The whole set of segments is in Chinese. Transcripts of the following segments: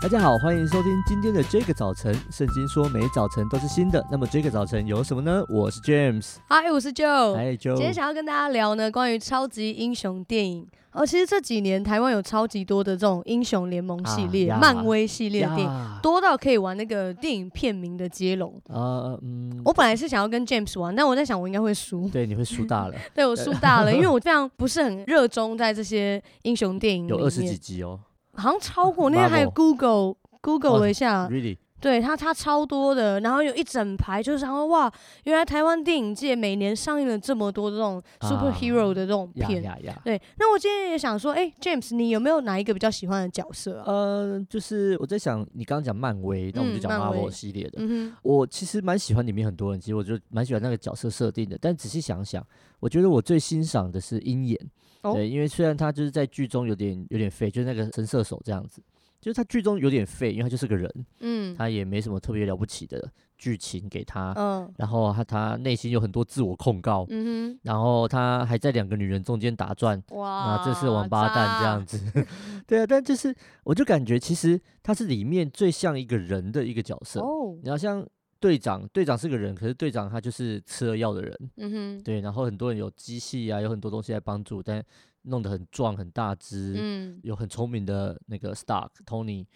大家好，欢迎收听今天的这个早晨。圣经说每早晨都是新的，那么这个早晨有什么呢？我是 James，嗨，我是 Joe，嗨 Joe。今天想要跟大家聊呢，关于超级英雄电影。哦，其实这几年台湾有超级多的这种英雄联盟系列、啊、漫威系列的电影，多到可以玩那个电影片名的接龙。呃，嗯，我本来是想要跟 James 玩，但我在想我应该会输。对，你会输大了。对，我输大了，因为我非常不是很热衷在这些英雄电影。有二十几集哦，好像超过那天还有 Google。Google 了一下，oh, really? 对他差超多的，然后有一整排，就是然后哇，原来台湾电影界每年上映了这么多这种 superhero 的这种片，啊、yeah, yeah, yeah. 对。那我今天也想说，哎、欸、，James，你有没有哪一个比较喜欢的角色、啊？呃，就是我在想，你刚刚讲漫威，那我们就讲 Marvel 系列的。嗯、我其实蛮喜欢里面很多人，其实我就蛮喜欢那个角色设定的。但仔细想想，我觉得我最欣赏的是鹰眼，哦、对，因为虽然他就是在剧中有点有点废，就是那个神射手这样子。就是他剧中有点废，因为他就是个人，嗯，他也没什么特别了不起的剧情给他，嗯，然后他他内心有很多自我控告，嗯哼，然后他还在两个女人中间打转，哇，那这是王八蛋这样子，对啊，但就是我就感觉其实他是里面最像一个人的一个角色，哦，你要像队长，队长是个人，可是队长他就是吃了药的人，嗯哼，对，然后很多人有机器啊，有很多东西来帮助，但。弄得很壮很大只，嗯，有很聪明的那个 Stark Tony，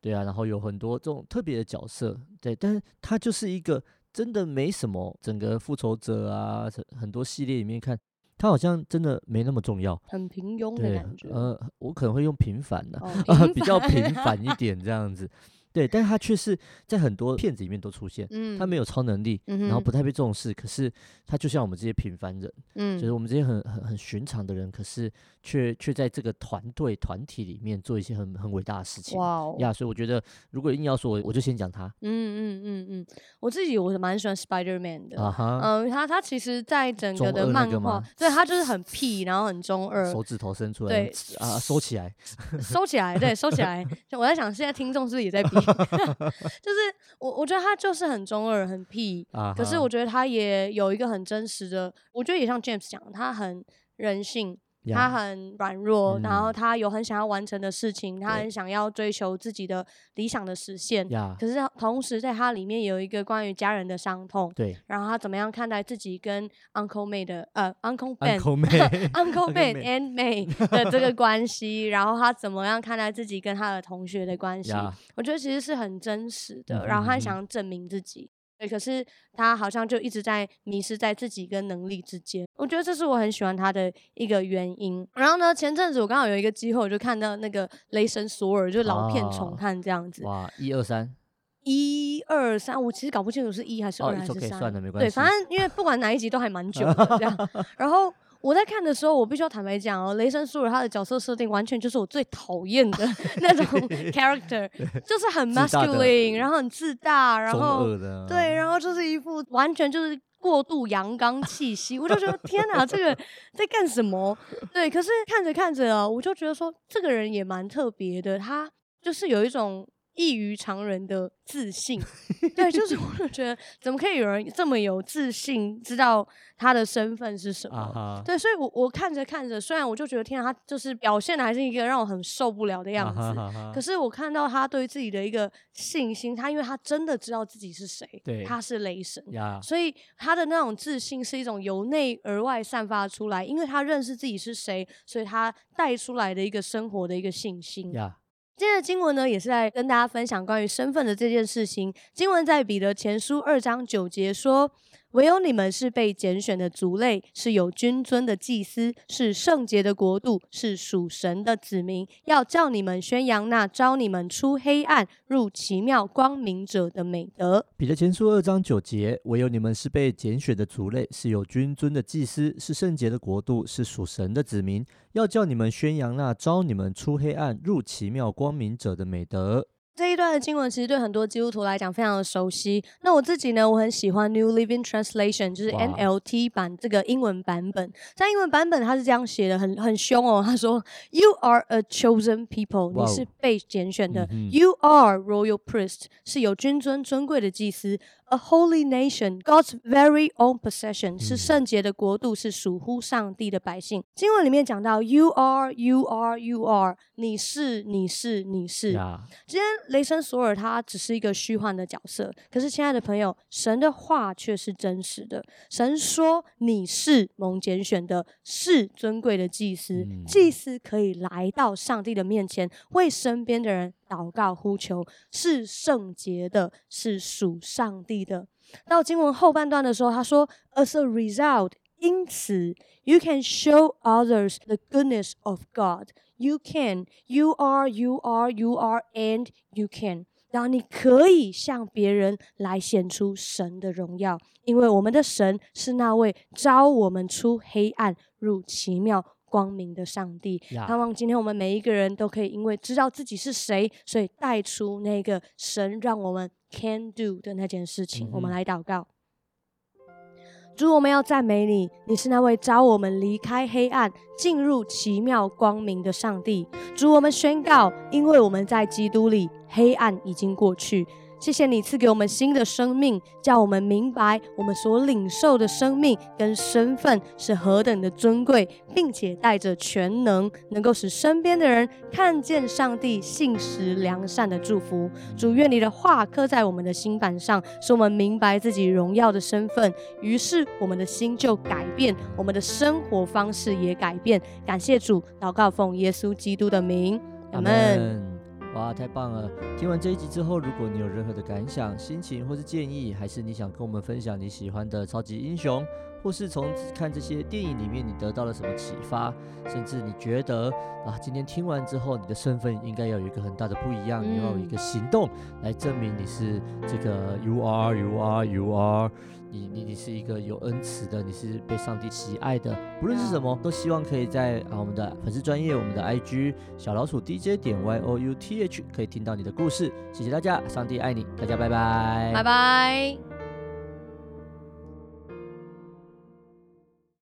对啊，然后有很多这种特别的角色，对，但是他就是一个真的没什么，整个复仇者啊，很多系列里面看，他好像真的没那么重要，很平庸的感觉，呃，我可能会用平凡的，啊，哦，比较平凡一点这样子。对，但是他却是在很多片子里面都出现。嗯，他没有超能力，嗯、然后不太被重视。可是他就像我们这些平凡人，嗯，就是我们这些很很很寻常的人，可是却却在这个团队团体里面做一些很很伟大的事情。哇哦呀！所以我觉得，如果硬要说，我我就先讲他。嗯嗯嗯嗯，我自己我是蛮喜欢 Spider Man 的。啊哈，嗯，他他其实，在整个的漫画，对他就是很屁，然后很中二，手指头伸出来，对啊，收起来，收起来，对，收起来。我在想，现在听众是不是也在 比？就是我，我觉得他就是很中二、很屁，uh huh. 可是我觉得他也有一个很真实的，我觉得也像 James 讲的，他很人性。他很软弱，嗯、然后他有很想要完成的事情，他很想要追求自己的理想的实现。对可是同时在他里面有一个关于家人的伤痛。对。然后他怎么样看待自己跟 Uncle May 的呃 Uncle Ben Uncle May Uncle Ben and May 的这个关系？然后他怎么样看待自己跟他的同学的关系？Yeah. 我觉得其实是很真实的。然后他想要证明自己。对，可是他好像就一直在迷失在自己跟能力之间，我觉得这是我很喜欢他的一个原因。然后呢，前阵子我刚好有一个机会，我就看到那个《雷神索尔》，就老片重看这样子。哇，一二三，一二三，我其实搞不清楚是一还是二还是三。哦，算了，没关系。对，反正因为不管哪一集都还蛮久的这样。然后。我在看的时候，我必须要坦白讲哦，雷神索尔他的角色设定完全就是我最讨厌的 那种 character，就是很 masculine，然后很自大，然后对，然后就是一副完全就是过度阳刚气息，我就觉得 天哪，这个在干什么？对，可是看着看着啊，我就觉得说这个人也蛮特别的，他就是有一种。异于常人的自信，对，就是我就觉得怎么可以有人这么有自信，知道他的身份是什么？Uh huh. 对，所以我我看着看着，虽然我就觉得天啊，他就是表现的还是一个让我很受不了的样子，uh huh, uh huh. 可是我看到他对自己的一个信心，他因为他真的知道自己是谁，对，他是雷神.所以他的那种自信是一种由内而外散发出来，因为他认识自己是谁，所以他带出来的一个生活的一个信心。Yeah. 今天的经文呢，也是在跟大家分享关于身份的这件事情。经文在彼得前书二章九节说。唯有你们是被拣选的族类，是有君尊的祭司，是圣洁的国度，是属神的子民。要叫你们宣扬那招你们出黑暗入奇妙光明者的美德。彼得前书二章九节：唯有你们是被拣选的族类，是有君尊的祭司，是圣洁的国度，是属神的子民。要叫你们宣扬那招你们出黑暗入奇妙光明者的美德。这一段的经文其实对很多基督徒来讲非常的熟悉。那我自己呢，我很喜欢 New Living Translation，就是 NLT 版这个英文版本。在英文版本，它是这样写的，很很凶哦。他说：“You are a chosen people，你是被拣选的。嗯、You are royal priest，是有君尊尊贵的祭司。A holy nation，God's very own possession，是圣洁的国度，是属乎上帝的百姓。”经文里面讲到：“You are，You are，You are，你是，你是，你是。”今天雷神索尔他只是一个虚幻的角色，可是亲爱的朋友，神的话却是真实的。神说：“你是蒙拣选的，是尊贵的祭司。嗯、祭司可以来到上帝的面前，为身边的人祷告呼求，是圣洁的，是属上帝的。”到经文后半段的时候，他说：“As a result，因此，you can show others the goodness of God。” You can, you are, you are, you are, and you can。然后你可以向别人来显出神的荣耀，因为我们的神是那位招我们出黑暗入奇妙光明的上帝。盼.望今天我们每一个人都可以因为知道自己是谁，所以带出那个神让我们 can do 的那件事情。Mm hmm. 我们来祷告。主，我们要赞美你，你是那位召我们离开黑暗，进入奇妙光明的上帝。主，我们宣告，因为我们在基督里，黑暗已经过去。谢谢你赐给我们新的生命，叫我们明白我们所领受的生命跟身份是何等的尊贵，并且带着全能，能够使身边的人看见上帝信实良善的祝福。主，愿你的话刻在我们的心版上，使我们明白自己荣耀的身份，于是我们的心就改变，我们的生活方式也改变。感谢主，祷告奉耶稣基督的名，阿门。哇，太棒了！听完这一集之后，如果你有任何的感想、心情或是建议，还是你想跟我们分享你喜欢的超级英雄，或是从看这些电影里面你得到了什么启发，甚至你觉得啊，今天听完之后你的身份应该要有一个很大的不一样，你要有一个行动来证明你是这个 you are you are you are。你你你是一个有恩慈的，你是被上帝喜爱的，不论是什么，都希望可以在啊我们的粉丝专业，我们的 IG 小老鼠 DJ 点 YOUTH 可以听到你的故事。谢谢大家，上帝爱你，大家拜拜，拜拜。